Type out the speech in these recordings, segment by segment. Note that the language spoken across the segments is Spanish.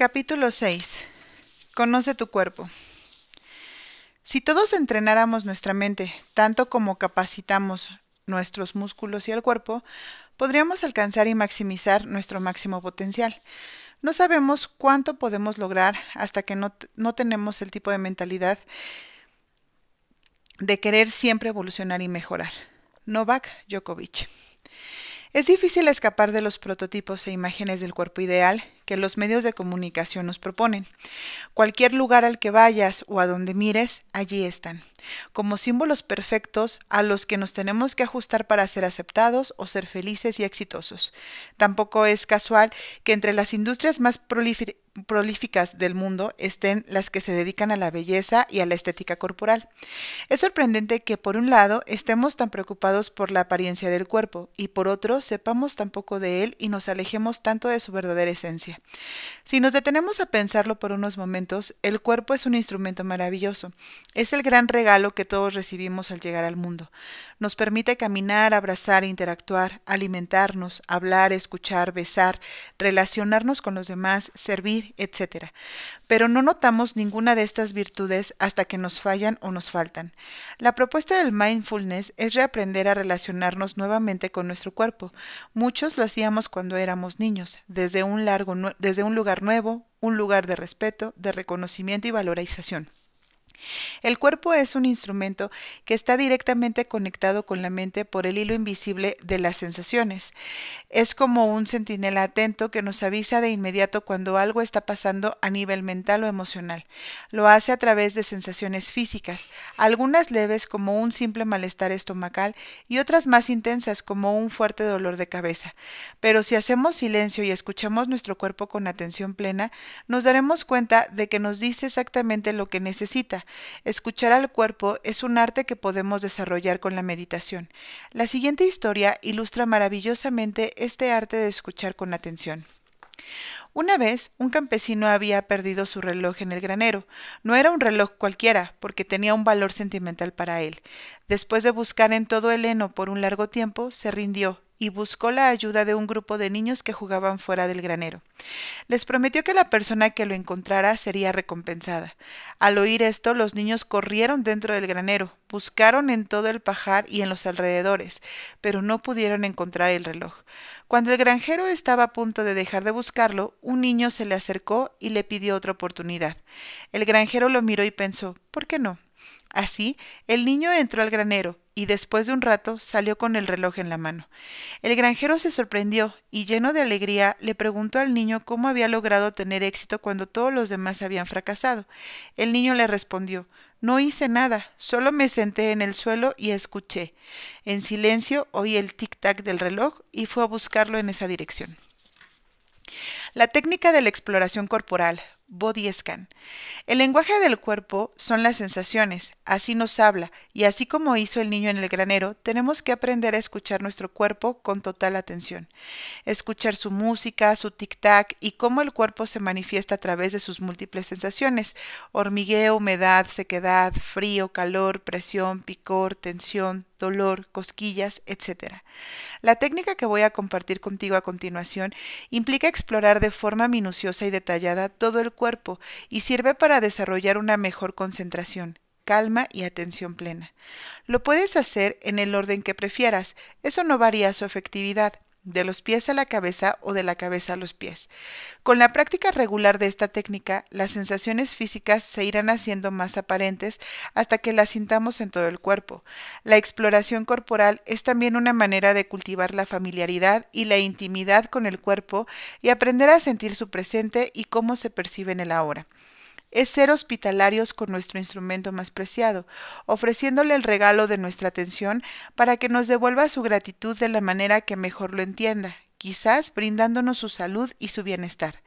Capítulo 6. Conoce tu cuerpo. Si todos entrenáramos nuestra mente tanto como capacitamos nuestros músculos y el cuerpo, podríamos alcanzar y maximizar nuestro máximo potencial. No sabemos cuánto podemos lograr hasta que no, no tenemos el tipo de mentalidad de querer siempre evolucionar y mejorar. Novak Djokovic. Es difícil escapar de los prototipos e imágenes del cuerpo ideal que los medios de comunicación nos proponen. Cualquier lugar al que vayas o a donde mires, allí están, como símbolos perfectos a los que nos tenemos que ajustar para ser aceptados o ser felices y exitosos. Tampoco es casual que entre las industrias más prolíficas del mundo estén las que se dedican a la belleza y a la estética corporal. Es sorprendente que por un lado estemos tan preocupados por la apariencia del cuerpo y por otro sepamos tan poco de él y nos alejemos tanto de su verdadera esencia. Si nos detenemos a pensarlo por unos momentos, el cuerpo es un instrumento maravilloso. Es el gran regalo que todos recibimos al llegar al mundo. Nos permite caminar, abrazar, interactuar, alimentarnos, hablar, escuchar, besar, relacionarnos con los demás, servir, etc. Pero no notamos ninguna de estas virtudes hasta que nos fallan o nos faltan. La propuesta del mindfulness es reaprender a relacionarnos nuevamente con nuestro cuerpo. Muchos lo hacíamos cuando éramos niños, desde un largo desde un lugar nuevo, un lugar de respeto, de reconocimiento y valorización. El cuerpo es un instrumento que está directamente conectado con la mente por el hilo invisible de las sensaciones. Es como un centinela atento que nos avisa de inmediato cuando algo está pasando a nivel mental o emocional. Lo hace a través de sensaciones físicas, algunas leves como un simple malestar estomacal y otras más intensas como un fuerte dolor de cabeza. Pero si hacemos silencio y escuchamos nuestro cuerpo con atención plena, nos daremos cuenta de que nos dice exactamente lo que necesita Escuchar al cuerpo es un arte que podemos desarrollar con la meditación. La siguiente historia ilustra maravillosamente este arte de escuchar con atención. Una vez un campesino había perdido su reloj en el granero. No era un reloj cualquiera, porque tenía un valor sentimental para él. Después de buscar en todo el heno por un largo tiempo, se rindió y buscó la ayuda de un grupo de niños que jugaban fuera del granero. Les prometió que la persona que lo encontrara sería recompensada. Al oír esto, los niños corrieron dentro del granero, buscaron en todo el pajar y en los alrededores, pero no pudieron encontrar el reloj. Cuando el granjero estaba a punto de dejar de buscarlo, un niño se le acercó y le pidió otra oportunidad. El granjero lo miró y pensó ¿por qué no? Así, el niño entró al granero y después de un rato salió con el reloj en la mano. El granjero se sorprendió y lleno de alegría le preguntó al niño cómo había logrado tener éxito cuando todos los demás habían fracasado. El niño le respondió No hice nada, solo me senté en el suelo y escuché. En silencio oí el tic-tac del reloj y fue a buscarlo en esa dirección. La técnica de la exploración corporal, body scan. El lenguaje del cuerpo son las sensaciones, así nos habla, y así como hizo el niño en el granero, tenemos que aprender a escuchar nuestro cuerpo con total atención. Escuchar su música, su tic-tac y cómo el cuerpo se manifiesta a través de sus múltiples sensaciones: hormigueo, humedad, sequedad, frío, calor, presión, picor, tensión, dolor, cosquillas, etc. La técnica que voy a compartir contigo a continuación implica explorar de forma minuciosa y detallada todo el cuerpo y sirve para desarrollar una mejor concentración, calma y atención plena. Lo puedes hacer en el orden que prefieras, eso no varía su efectividad de los pies a la cabeza o de la cabeza a los pies. Con la práctica regular de esta técnica, las sensaciones físicas se irán haciendo más aparentes hasta que las sintamos en todo el cuerpo. La exploración corporal es también una manera de cultivar la familiaridad y la intimidad con el cuerpo y aprender a sentir su presente y cómo se percibe en el ahora es ser hospitalarios con nuestro instrumento más preciado, ofreciéndole el regalo de nuestra atención para que nos devuelva su gratitud de la manera que mejor lo entienda, quizás brindándonos su salud y su bienestar.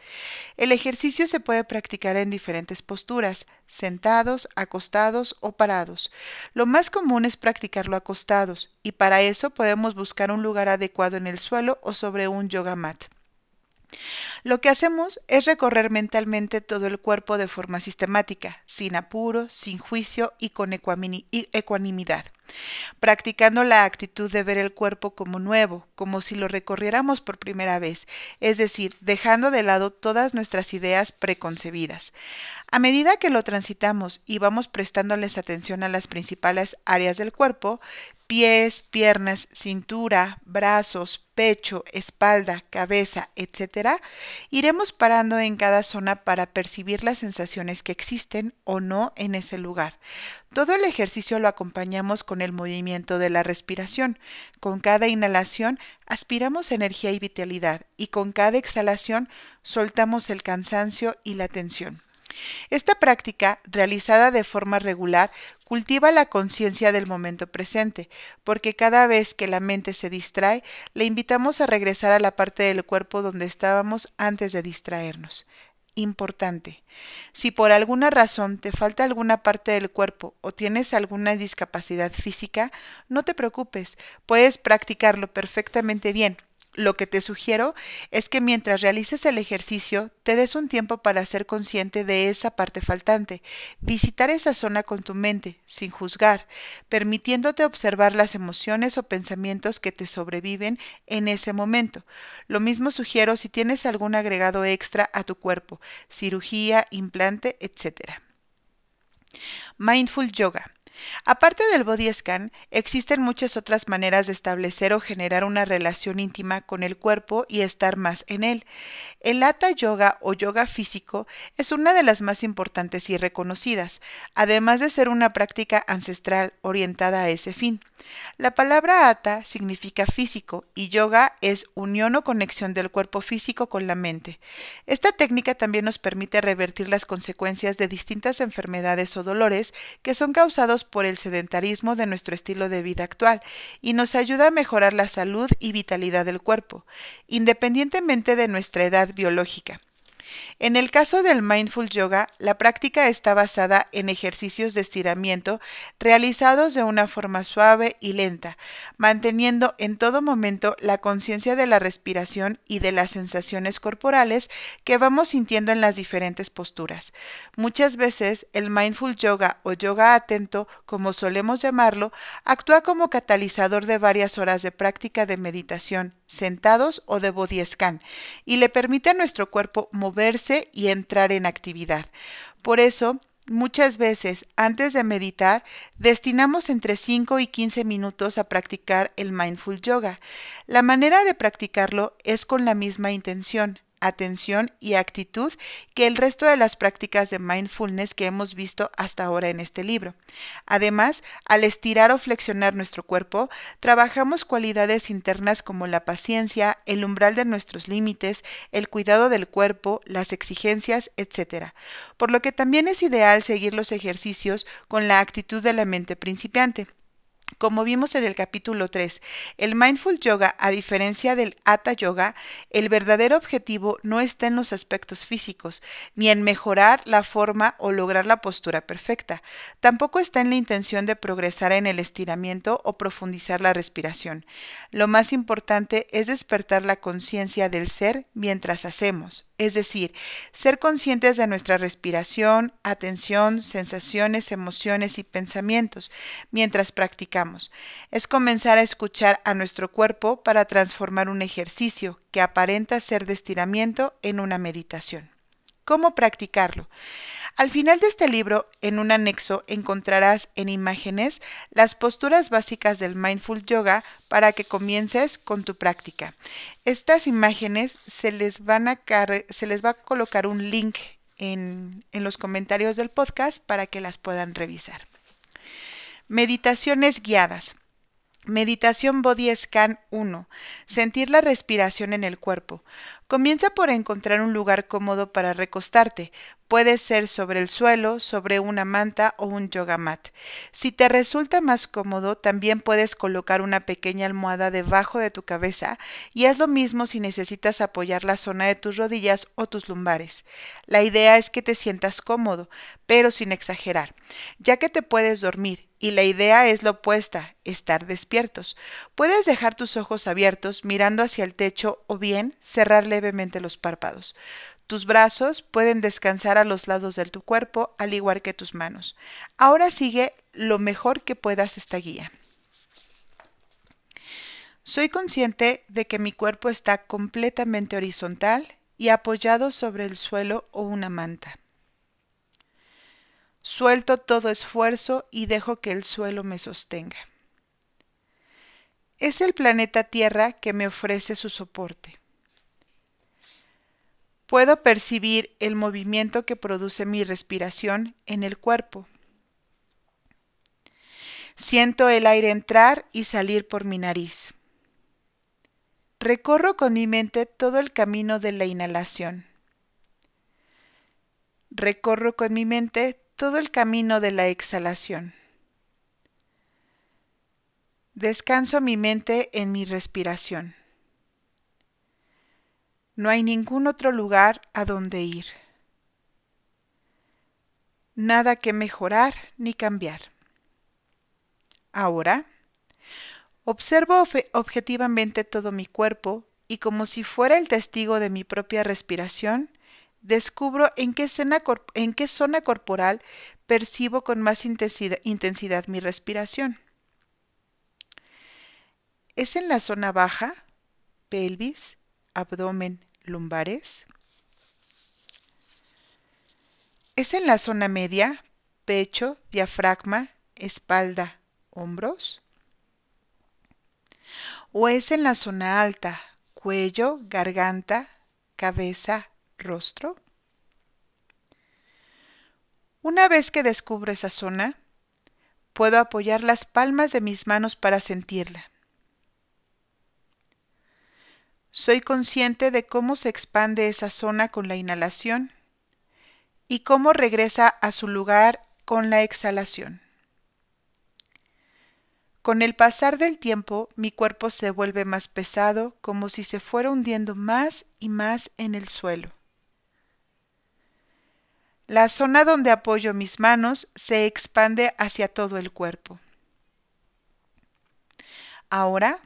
El ejercicio se puede practicar en diferentes posturas, sentados, acostados o parados. Lo más común es practicarlo acostados, y para eso podemos buscar un lugar adecuado en el suelo o sobre un yoga mat. Lo que hacemos es recorrer mentalmente todo el cuerpo de forma sistemática, sin apuro, sin juicio y con ecuanimidad. Practicando la actitud de ver el cuerpo como nuevo, como si lo recorriéramos por primera vez, es decir, dejando de lado todas nuestras ideas preconcebidas. A medida que lo transitamos y vamos prestándoles atención a las principales áreas del cuerpo, pies, piernas, cintura, brazos, pecho, espalda, cabeza, etc., iremos parando en cada zona para percibir las sensaciones que existen o no en ese lugar. Todo el ejercicio lo acompañamos con el movimiento de la respiración. Con cada inhalación aspiramos energía y vitalidad y con cada exhalación soltamos el cansancio y la tensión. Esta práctica, realizada de forma regular, cultiva la conciencia del momento presente, porque cada vez que la mente se distrae, le invitamos a regresar a la parte del cuerpo donde estábamos antes de distraernos. Importante. Si por alguna razón te falta alguna parte del cuerpo o tienes alguna discapacidad física, no te preocupes, puedes practicarlo perfectamente bien lo que te sugiero es que mientras realices el ejercicio te des un tiempo para ser consciente de esa parte faltante, visitar esa zona con tu mente, sin juzgar, permitiéndote observar las emociones o pensamientos que te sobreviven en ese momento. Lo mismo sugiero si tienes algún agregado extra a tu cuerpo, cirugía, implante, etc. Mindful Yoga. Aparte del body scan, existen muchas otras maneras de establecer o generar una relación íntima con el cuerpo y estar más en él. El Hatha Yoga o yoga físico es una de las más importantes y reconocidas, además de ser una práctica ancestral orientada a ese fin. La palabra Hatha significa físico y yoga es unión o conexión del cuerpo físico con la mente. Esta técnica también nos permite revertir las consecuencias de distintas enfermedades o dolores que son causados por el sedentarismo de nuestro estilo de vida actual y nos ayuda a mejorar la salud y vitalidad del cuerpo, independientemente de nuestra edad biológica. En el caso del mindful yoga, la práctica está basada en ejercicios de estiramiento realizados de una forma suave y lenta, manteniendo en todo momento la conciencia de la respiración y de las sensaciones corporales que vamos sintiendo en las diferentes posturas. Muchas veces el mindful yoga o yoga atento, como solemos llamarlo, actúa como catalizador de varias horas de práctica de meditación, sentados o de body scan, y le permite a nuestro cuerpo moverse y entrar en actividad. Por eso, Muchas veces, antes de meditar, destinamos entre 5 y 15 minutos a practicar el mindful yoga. La manera de practicarlo es con la misma intención, atención y actitud que el resto de las prácticas de mindfulness que hemos visto hasta ahora en este libro. Además, al estirar o flexionar nuestro cuerpo, trabajamos cualidades internas como la paciencia, el umbral de nuestros límites, el cuidado del cuerpo, las exigencias, etc. Por lo que también es ideal seguir los ejercicios con la actitud de la mente principiante. Como vimos en el capítulo 3, el mindful yoga, a diferencia del hatha yoga, el verdadero objetivo no está en los aspectos físicos, ni en mejorar la forma o lograr la postura perfecta. Tampoco está en la intención de progresar en el estiramiento o profundizar la respiración. Lo más importante es despertar la conciencia del ser mientras hacemos, es decir, ser conscientes de nuestra respiración, atención, sensaciones, emociones y pensamientos mientras practicamos. Es comenzar a escuchar a nuestro cuerpo para transformar un ejercicio que aparenta ser de estiramiento en una meditación. ¿Cómo practicarlo? Al final de este libro, en un anexo, encontrarás en imágenes las posturas básicas del mindful yoga para que comiences con tu práctica. Estas imágenes se les, va a colocar un link en, en los comentarios del podcast para que las puedan revisar. Meditaciones guiadas. Meditación Body Scan 1. Sentir la respiración en el cuerpo. Comienza por encontrar un lugar cómodo para recostarte. Puede ser sobre el suelo, sobre una manta o un yoga mat. Si te resulta más cómodo, también puedes colocar una pequeña almohada debajo de tu cabeza y haz lo mismo si necesitas apoyar la zona de tus rodillas o tus lumbares. La idea es que te sientas cómodo, pero sin exagerar, ya que te puedes dormir y la idea es la opuesta, estar despiertos. Puedes dejar tus ojos abiertos mirando hacia el techo o bien cerrar levemente los párpados. Tus brazos pueden descansar a los lados de tu cuerpo, al igual que tus manos. Ahora sigue lo mejor que puedas esta guía. Soy consciente de que mi cuerpo está completamente horizontal y apoyado sobre el suelo o una manta. Suelto todo esfuerzo y dejo que el suelo me sostenga. Es el planeta Tierra que me ofrece su soporte. Puedo percibir el movimiento que produce mi respiración en el cuerpo. Siento el aire entrar y salir por mi nariz. Recorro con mi mente todo el camino de la inhalación. Recorro con mi mente todo el camino de la exhalación. Descanso mi mente en mi respiración. No hay ningún otro lugar a donde ir. Nada que mejorar ni cambiar. Ahora, observo objetivamente todo mi cuerpo y como si fuera el testigo de mi propia respiración, descubro en qué, zona corporal percibo con más intensidad, intensidad mi respiración. ¿Es en la zona baja, pelvis, abdomen, lumbares? ¿Es en la zona media, pecho, diafragma, espalda, hombros? ¿O es en la zona alta, cuello, garganta, cabeza, rostro? Una vez que descubro esa zona, puedo apoyar las palmas de mis manos para sentirla. Soy consciente de cómo se expande esa zona con la inhalación y cómo regresa a su lugar con la exhalación. Con el pasar del tiempo, mi cuerpo se vuelve más pesado, como si se fuera hundiendo más y más en el suelo. La zona donde apoyo mis manos se expande hacia todo el cuerpo. Ahora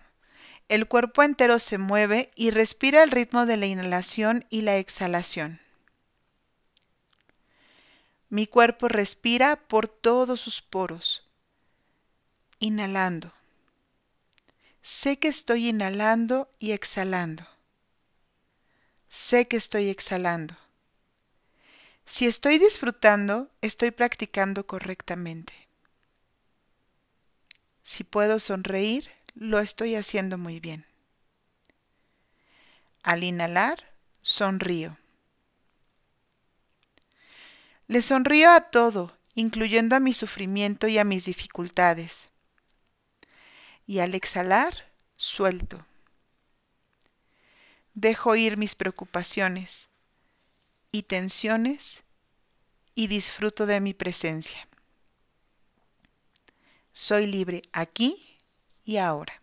el cuerpo entero se mueve y respira el ritmo de la inhalación y la exhalación. Mi cuerpo respira por todos sus poros, inhalando. Sé que estoy inhalando y exhalando. Sé que estoy exhalando. Si estoy disfrutando, estoy practicando correctamente. Si puedo sonreír, lo estoy haciendo muy bien. Al inhalar, sonrío. Le sonrío a todo, incluyendo a mi sufrimiento y a mis dificultades. Y al exhalar, suelto. Dejo ir mis preocupaciones y tensiones y disfruto de mi presencia. Soy libre aquí y ahora.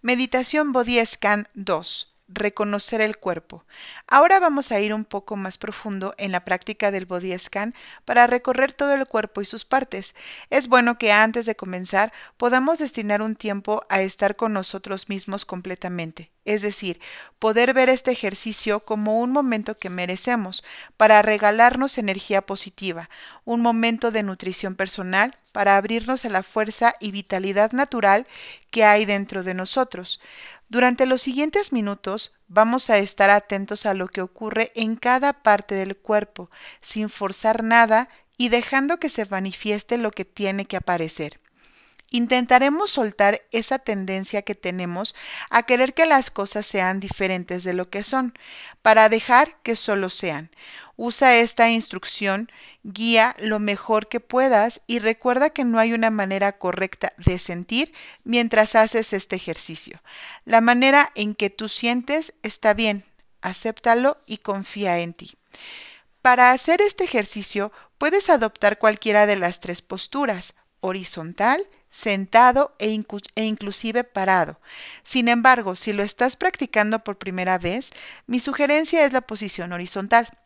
Meditación Body Scan 2 reconocer el cuerpo. Ahora vamos a ir un poco más profundo en la práctica del body scan para recorrer todo el cuerpo y sus partes. Es bueno que antes de comenzar podamos destinar un tiempo a estar con nosotros mismos completamente, es decir, poder ver este ejercicio como un momento que merecemos para regalarnos energía positiva, un momento de nutrición personal para abrirnos a la fuerza y vitalidad natural que hay dentro de nosotros. Durante los siguientes minutos vamos a estar atentos a lo que ocurre en cada parte del cuerpo, sin forzar nada y dejando que se manifieste lo que tiene que aparecer. Intentaremos soltar esa tendencia que tenemos a querer que las cosas sean diferentes de lo que son, para dejar que solo sean. Usa esta instrucción, guía lo mejor que puedas y recuerda que no hay una manera correcta de sentir mientras haces este ejercicio. La manera en que tú sientes está bien, acéptalo y confía en ti. Para hacer este ejercicio puedes adoptar cualquiera de las tres posturas, horizontal, sentado e, e, inclusive parado. Sin embargo, si lo estás practicando por primera vez, mi sugerencia es la posición horizontal.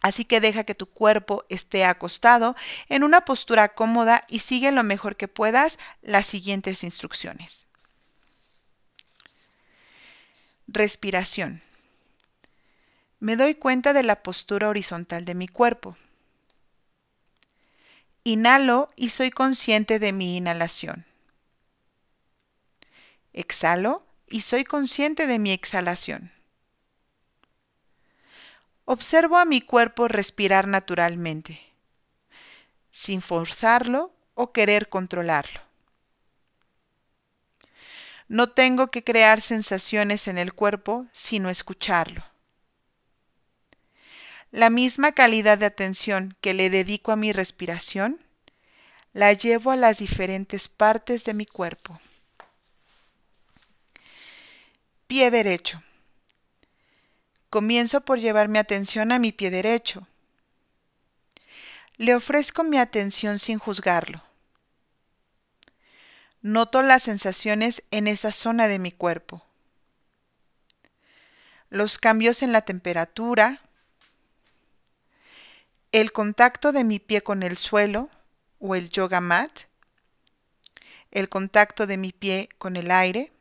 Así que deja que tu cuerpo esté acostado en una postura cómoda y sigue lo mejor que puedas las siguientes instrucciones. Respiración. Me doy cuenta de la postura horizontal de mi cuerpo. Inhalo y soy consciente de mi inhalación. Exhalo y soy consciente de mi exhalación. Observo a mi cuerpo respirar naturalmente, sin forzarlo o querer controlarlo. No tengo que crear sensaciones en el cuerpo, sino escucharlo. La misma calidad de atención que le dedico a mi respiración, la llevo a las diferentes partes de mi cuerpo. Pie derecho. Comienzo por llevar mi atención a mi pie derecho. Le ofrezco mi atención sin juzgarlo. Noto las sensaciones en esa zona de mi cuerpo. Los cambios en la temperatura, el contacto de mi pie con el suelo o el yoga mat, el contacto de mi pie con el aire.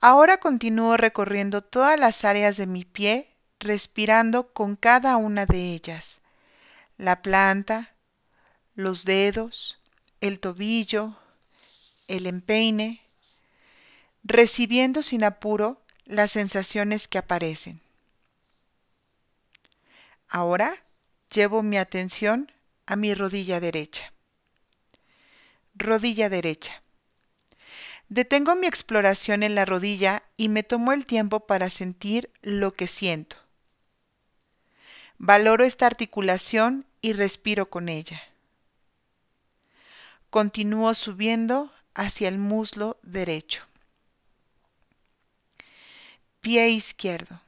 Ahora continúo recorriendo todas las áreas de mi pie, respirando con cada una de ellas. La planta, los dedos, el tobillo, el empeine, recibiendo sin apuro las sensaciones que aparecen. Ahora llevo mi atención a mi rodilla derecha. Rodilla derecha. Detengo mi exploración en la rodilla y me tomo el tiempo para sentir lo que siento. Valoro esta articulación y respiro con ella. Continúo subiendo hacia el muslo derecho. Pie izquierdo.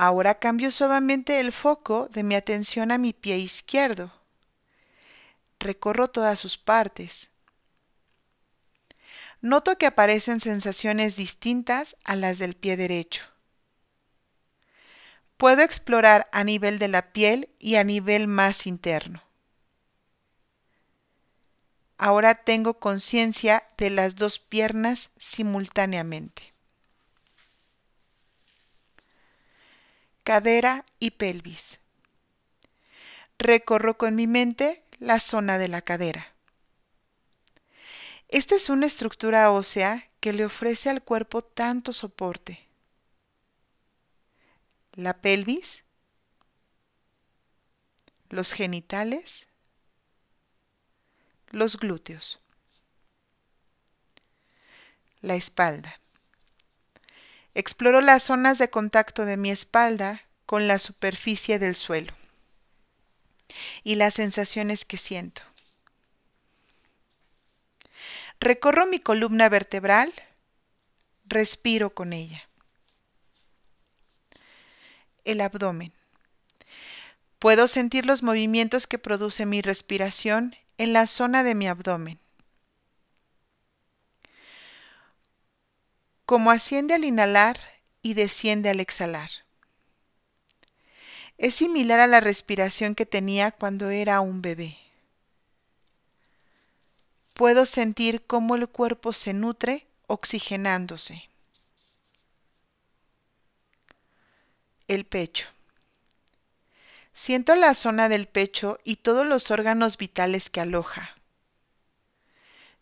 Ahora cambio suavemente el foco de mi atención a mi pie izquierdo. Recorro todas sus partes. Noto que aparecen sensaciones distintas a las del pie derecho. Puedo explorar a nivel de la piel y a nivel más interno. Ahora tengo conciencia de las dos piernas simultáneamente. Cadera y pelvis. Recorro con mi mente la zona de la cadera. Esta es una estructura ósea que le ofrece al cuerpo tanto soporte. La pelvis, los genitales, los glúteos, la espalda. Exploro las zonas de contacto de mi espalda con la superficie del suelo y las sensaciones que siento. Recorro mi columna vertebral, respiro con ella. El abdomen. Puedo sentir los movimientos que produce mi respiración en la zona de mi abdomen. Como asciende al inhalar y desciende al exhalar. Es similar a la respiración que tenía cuando era un bebé. Puedo sentir cómo el cuerpo se nutre oxigenándose. El pecho. Siento la zona del pecho y todos los órganos vitales que aloja.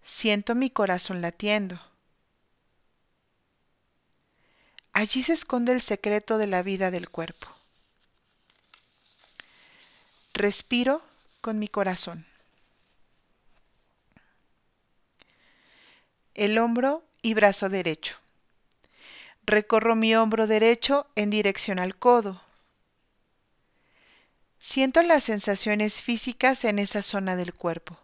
Siento mi corazón latiendo. Allí se esconde el secreto de la vida del cuerpo. Respiro con mi corazón. El hombro y brazo derecho. Recorro mi hombro derecho en dirección al codo. Siento las sensaciones físicas en esa zona del cuerpo.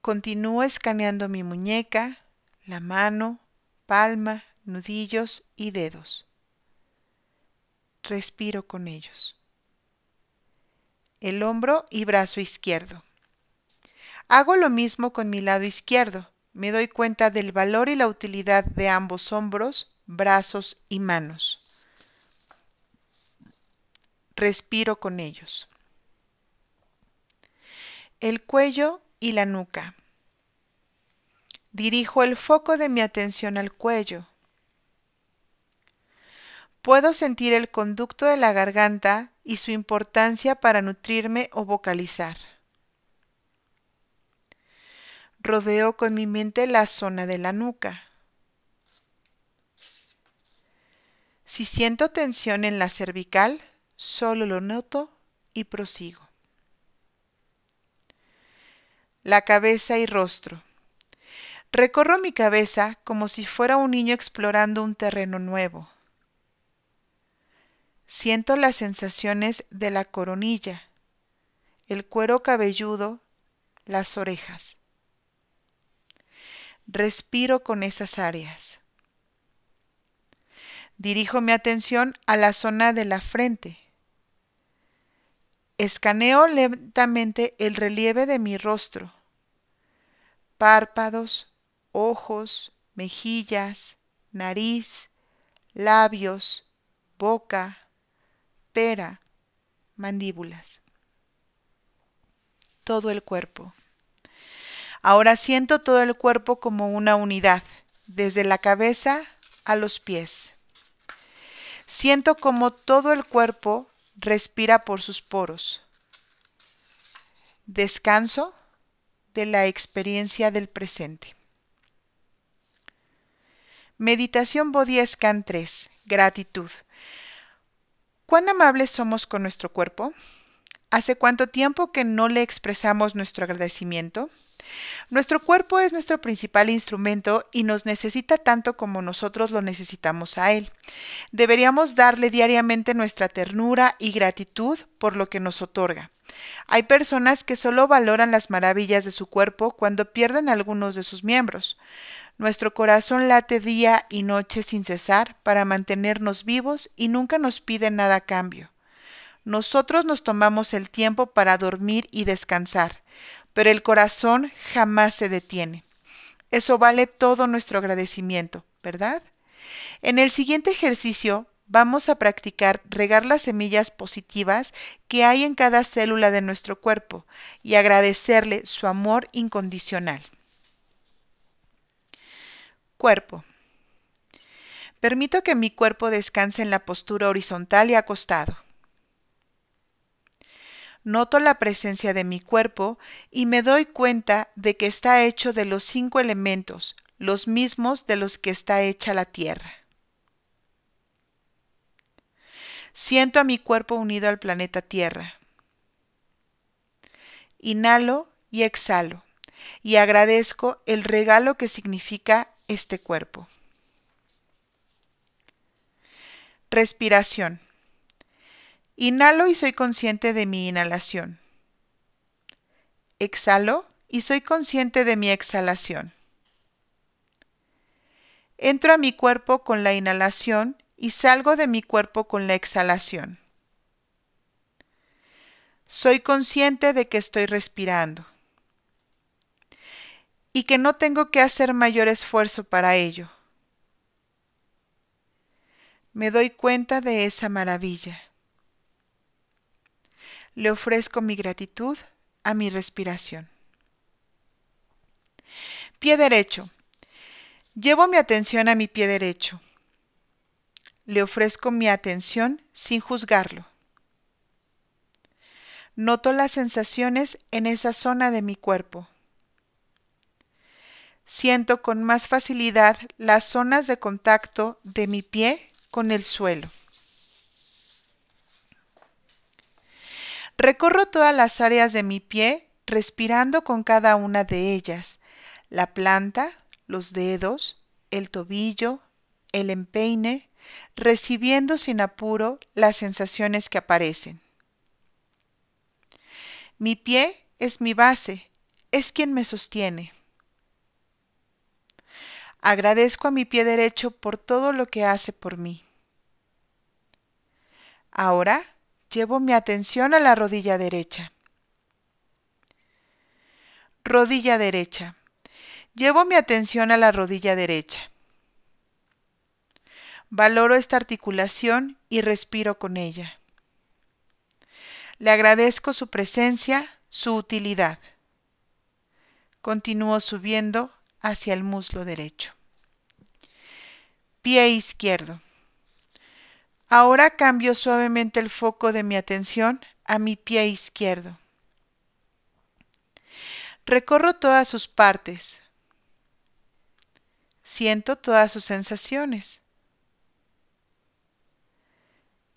Continúo escaneando mi muñeca, la mano, palma, nudillos y dedos. Respiro con ellos. El hombro y brazo izquierdo. Hago lo mismo con mi lado izquierdo. Me doy cuenta del valor y la utilidad de ambos hombros, brazos y manos. Respiro con ellos. El cuello y la nuca. Dirijo el foco de mi atención al cuello, Puedo sentir el conducto de la garganta y su importancia para nutrirme o vocalizar. Rodeo con mi mente la zona de la nuca. Si siento tensión en la cervical, solo lo noto y prosigo. La cabeza y rostro. Recorro mi cabeza como si fuera un niño explorando un terreno nuevo. Siento las sensaciones de la coronilla, el cuero cabelludo, las orejas. Respiro con esas áreas. Dirijo mi atención a la zona de la frente. Escaneo lentamente el relieve de mi rostro, párpados, ojos, mejillas, nariz, labios, boca, pera, mandíbulas. Todo el cuerpo. Ahora siento todo el cuerpo como una unidad, desde la cabeza a los pies. Siento como todo el cuerpo respira por sus poros. Descanso de la experiencia del presente. Meditación Body Scan 3. Gratitud. ¿Cuán amables somos con nuestro cuerpo? ¿Hace cuánto tiempo que no le expresamos nuestro agradecimiento? Nuestro cuerpo es nuestro principal instrumento y nos necesita tanto como nosotros lo necesitamos a él. Deberíamos darle diariamente nuestra ternura y gratitud por lo que nos otorga. Hay personas que solo valoran las maravillas de su cuerpo cuando pierden algunos de sus miembros. Nuestro corazón late día y noche sin cesar para mantenernos vivos y nunca nos pide nada a cambio. Nosotros nos tomamos el tiempo para dormir y descansar, pero el corazón jamás se detiene. Eso vale todo nuestro agradecimiento, ¿verdad? En el siguiente ejercicio vamos a practicar regar las semillas positivas que hay en cada célula de nuestro cuerpo y agradecerle su amor incondicional. Cuerpo. Permito que mi cuerpo descanse en la postura horizontal y acostado. Noto la presencia de mi cuerpo y me doy cuenta de que está hecho de los cinco elementos, los mismos de los que está hecha la tierra. Siento a mi cuerpo unido al planeta Tierra. Inhalo y exhalo y agradezco el regalo que significa este cuerpo. Respiración. Inhalo y soy consciente de mi inhalación. Exhalo y soy consciente de mi exhalación. Entro a mi cuerpo con la inhalación y salgo de mi cuerpo con la exhalación. Soy consciente de que estoy respirando y que no tengo que hacer mayor esfuerzo para ello. Me doy cuenta de esa maravilla le ofrezco mi gratitud a mi respiración. Pie derecho. Llevo mi atención a mi pie derecho. Le ofrezco mi atención sin juzgarlo. Noto las sensaciones en esa zona de mi cuerpo. Siento con más facilidad las zonas de contacto de mi pie con el suelo. Recorro todas las áreas de mi pie, respirando con cada una de ellas, la planta, los dedos, el tobillo, el empeine, recibiendo sin apuro las sensaciones que aparecen. Mi pie es mi base, es quien me sostiene. Agradezco a mi pie derecho por todo lo que hace por mí. Ahora Llevo mi atención a la rodilla derecha. Rodilla derecha. Llevo mi atención a la rodilla derecha. Valoro esta articulación y respiro con ella. Le agradezco su presencia, su utilidad. Continúo subiendo hacia el muslo derecho. Pie izquierdo. Ahora cambio suavemente el foco de mi atención a mi pie izquierdo. Recorro todas sus partes. Siento todas sus sensaciones.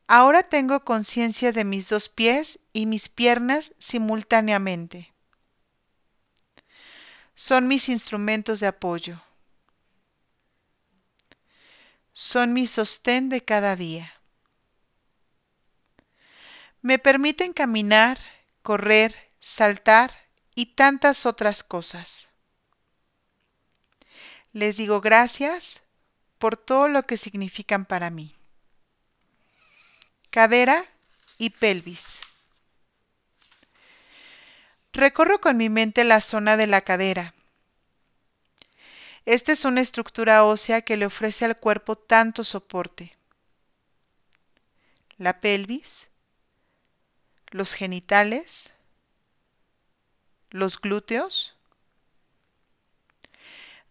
Ahora tengo conciencia de mis dos pies y mis piernas simultáneamente. Son mis instrumentos de apoyo. Son mi sostén de cada día. Me permiten caminar, correr, saltar y tantas otras cosas. Les digo gracias por todo lo que significan para mí cadera y pelvis. Recorro con mi mente la zona de la cadera. Esta es una estructura ósea que le ofrece al cuerpo tanto soporte. La pelvis, los genitales, los glúteos.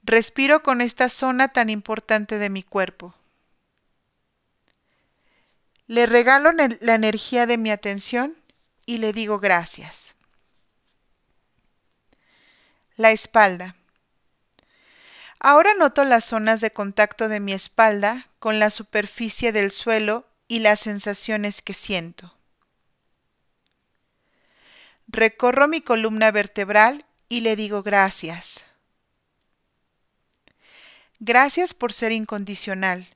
Respiro con esta zona tan importante de mi cuerpo. Le regalo la energía de mi atención y le digo gracias. La espalda. Ahora noto las zonas de contacto de mi espalda con la superficie del suelo y las sensaciones que siento. Recorro mi columna vertebral y le digo gracias. Gracias por ser incondicional,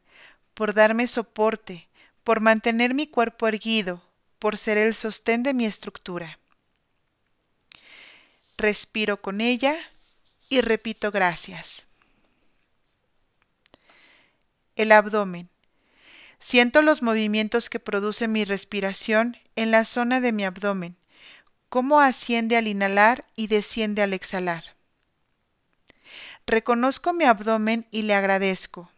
por darme soporte, por mantener mi cuerpo erguido, por ser el sostén de mi estructura. Respiro con ella y repito gracias. El abdomen. Siento los movimientos que produce mi respiración en la zona de mi abdomen, cómo asciende al inhalar y desciende al exhalar. Reconozco mi abdomen y le agradezco.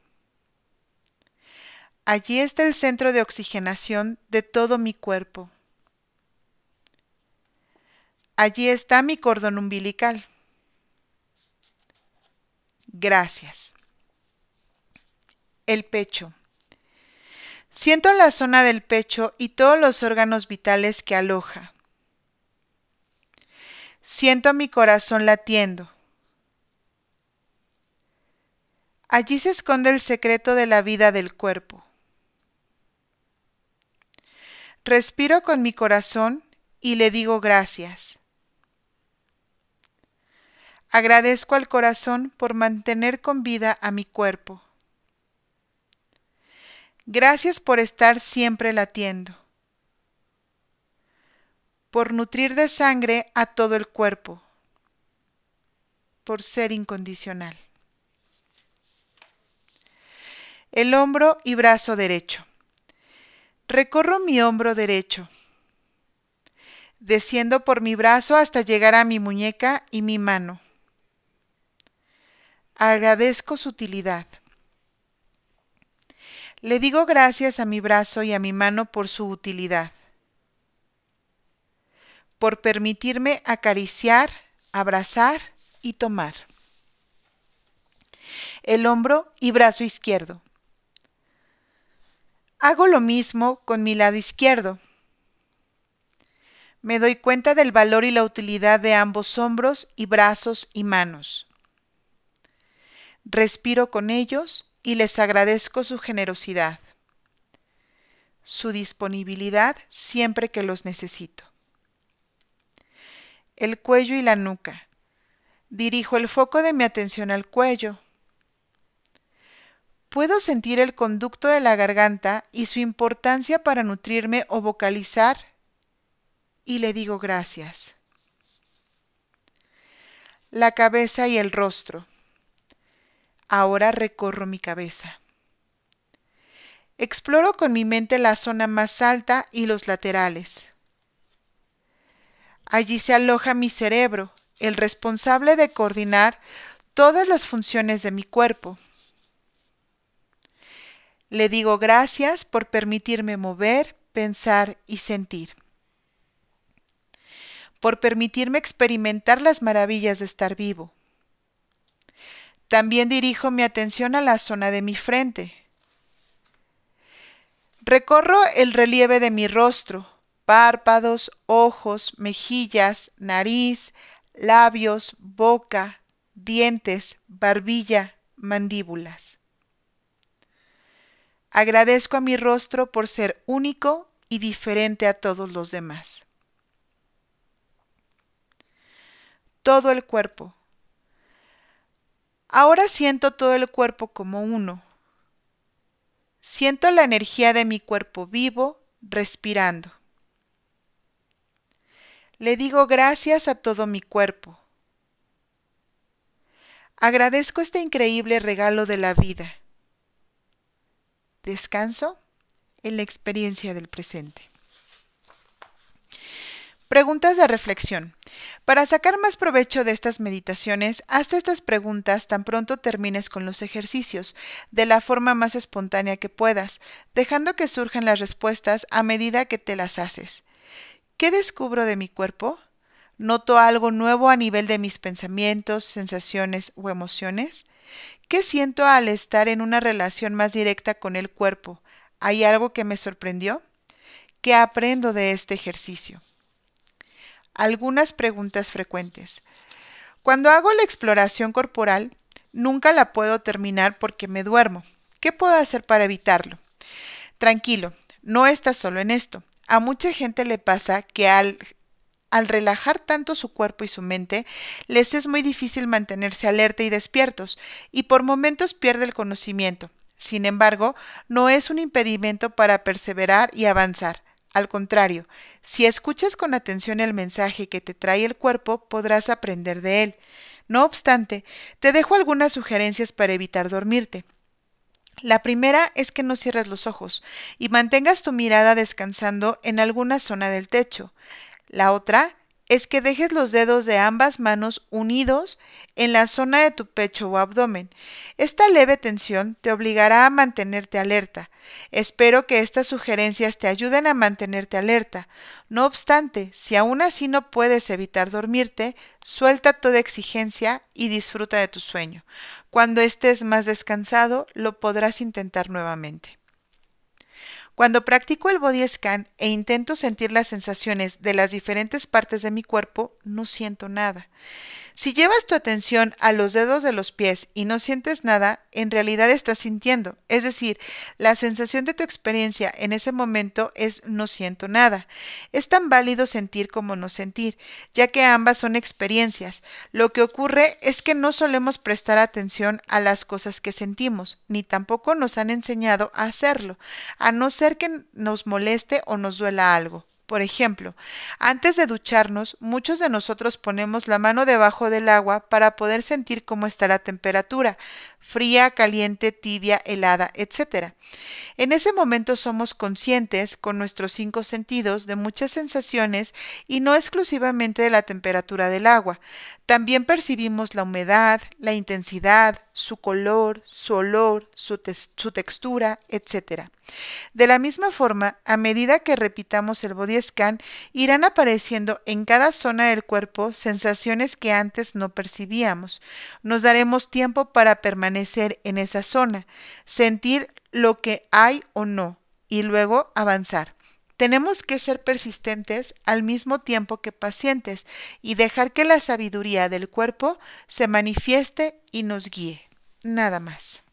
Allí está el centro de oxigenación de todo mi cuerpo. Allí está mi cordón umbilical. Gracias. El pecho. Siento la zona del pecho y todos los órganos vitales que aloja. Siento mi corazón latiendo. Allí se esconde el secreto de la vida del cuerpo. Respiro con mi corazón y le digo gracias. Agradezco al corazón por mantener con vida a mi cuerpo. Gracias por estar siempre latiendo, por nutrir de sangre a todo el cuerpo, por ser incondicional. El hombro y brazo derecho. Recorro mi hombro derecho. Desciendo por mi brazo hasta llegar a mi muñeca y mi mano. Agradezco su utilidad. Le digo gracias a mi brazo y a mi mano por su utilidad, por permitirme acariciar, abrazar y tomar. El hombro y brazo izquierdo. Hago lo mismo con mi lado izquierdo. Me doy cuenta del valor y la utilidad de ambos hombros y brazos y manos. Respiro con ellos y les agradezco su generosidad, su disponibilidad siempre que los necesito. El cuello y la nuca. Dirijo el foco de mi atención al cuello Puedo sentir el conducto de la garganta y su importancia para nutrirme o vocalizar y le digo gracias. La cabeza y el rostro. Ahora recorro mi cabeza. Exploro con mi mente la zona más alta y los laterales. Allí se aloja mi cerebro, el responsable de coordinar todas las funciones de mi cuerpo. Le digo gracias por permitirme mover, pensar y sentir. Por permitirme experimentar las maravillas de estar vivo. También dirijo mi atención a la zona de mi frente. Recorro el relieve de mi rostro, párpados, ojos, mejillas, nariz, labios, boca, dientes, barbilla, mandíbulas. Agradezco a mi rostro por ser único y diferente a todos los demás. Todo el cuerpo. Ahora siento todo el cuerpo como uno. Siento la energía de mi cuerpo vivo, respirando. Le digo gracias a todo mi cuerpo. Agradezco este increíble regalo de la vida. Descanso en la experiencia del presente. Preguntas de reflexión. Para sacar más provecho de estas meditaciones, hazte estas preguntas tan pronto termines con los ejercicios, de la forma más espontánea que puedas, dejando que surjan las respuestas a medida que te las haces. ¿Qué descubro de mi cuerpo? ¿Noto algo nuevo a nivel de mis pensamientos, sensaciones o emociones? ¿Qué siento al estar en una relación más directa con el cuerpo? ¿Hay algo que me sorprendió? ¿Qué aprendo de este ejercicio? Algunas preguntas frecuentes. Cuando hago la exploración corporal, nunca la puedo terminar porque me duermo. ¿Qué puedo hacer para evitarlo? Tranquilo, no estás solo en esto. A mucha gente le pasa que al, al relajar tanto su cuerpo y su mente, les es muy difícil mantenerse alerta y despiertos, y por momentos pierde el conocimiento. Sin embargo, no es un impedimento para perseverar y avanzar. Al contrario, si escuchas con atención el mensaje que te trae el cuerpo, podrás aprender de él. No obstante, te dejo algunas sugerencias para evitar dormirte. La primera es que no cierres los ojos y mantengas tu mirada descansando en alguna zona del techo. La otra es que dejes los dedos de ambas manos unidos en la zona de tu pecho o abdomen. Esta leve tensión te obligará a mantenerte alerta. Espero que estas sugerencias te ayuden a mantenerte alerta. No obstante, si aún así no puedes evitar dormirte, suelta toda exigencia y disfruta de tu sueño. Cuando estés más descansado, lo podrás intentar nuevamente. Cuando practico el body scan e intento sentir las sensaciones de las diferentes partes de mi cuerpo, no siento nada. Si llevas tu atención a los dedos de los pies y no sientes nada, en realidad estás sintiendo. Es decir, la sensación de tu experiencia en ese momento es no siento nada. Es tan válido sentir como no sentir, ya que ambas son experiencias. Lo que ocurre es que no solemos prestar atención a las cosas que sentimos, ni tampoco nos han enseñado a hacerlo, a no ser que nos moleste o nos duela algo. Por ejemplo, antes de ducharnos, muchos de nosotros ponemos la mano debajo del agua para poder sentir cómo está la temperatura, fría, caliente, tibia, helada, etc. En ese momento somos conscientes, con nuestros cinco sentidos, de muchas sensaciones y no exclusivamente de la temperatura del agua. También percibimos la humedad, la intensidad, su color, su olor, su, textura, etc. De la misma forma, a medida que repitamos el body scan, irán apareciendo en cada zona del cuerpo sensaciones que antes no percibíamos. Nos daremos tiempo para en esa zona, sentir lo que hay o no, y luego avanzar. Tenemos que ser persistentes al mismo tiempo que pacientes y dejar que la sabiduría del cuerpo se manifieste y nos guíe. Nada más.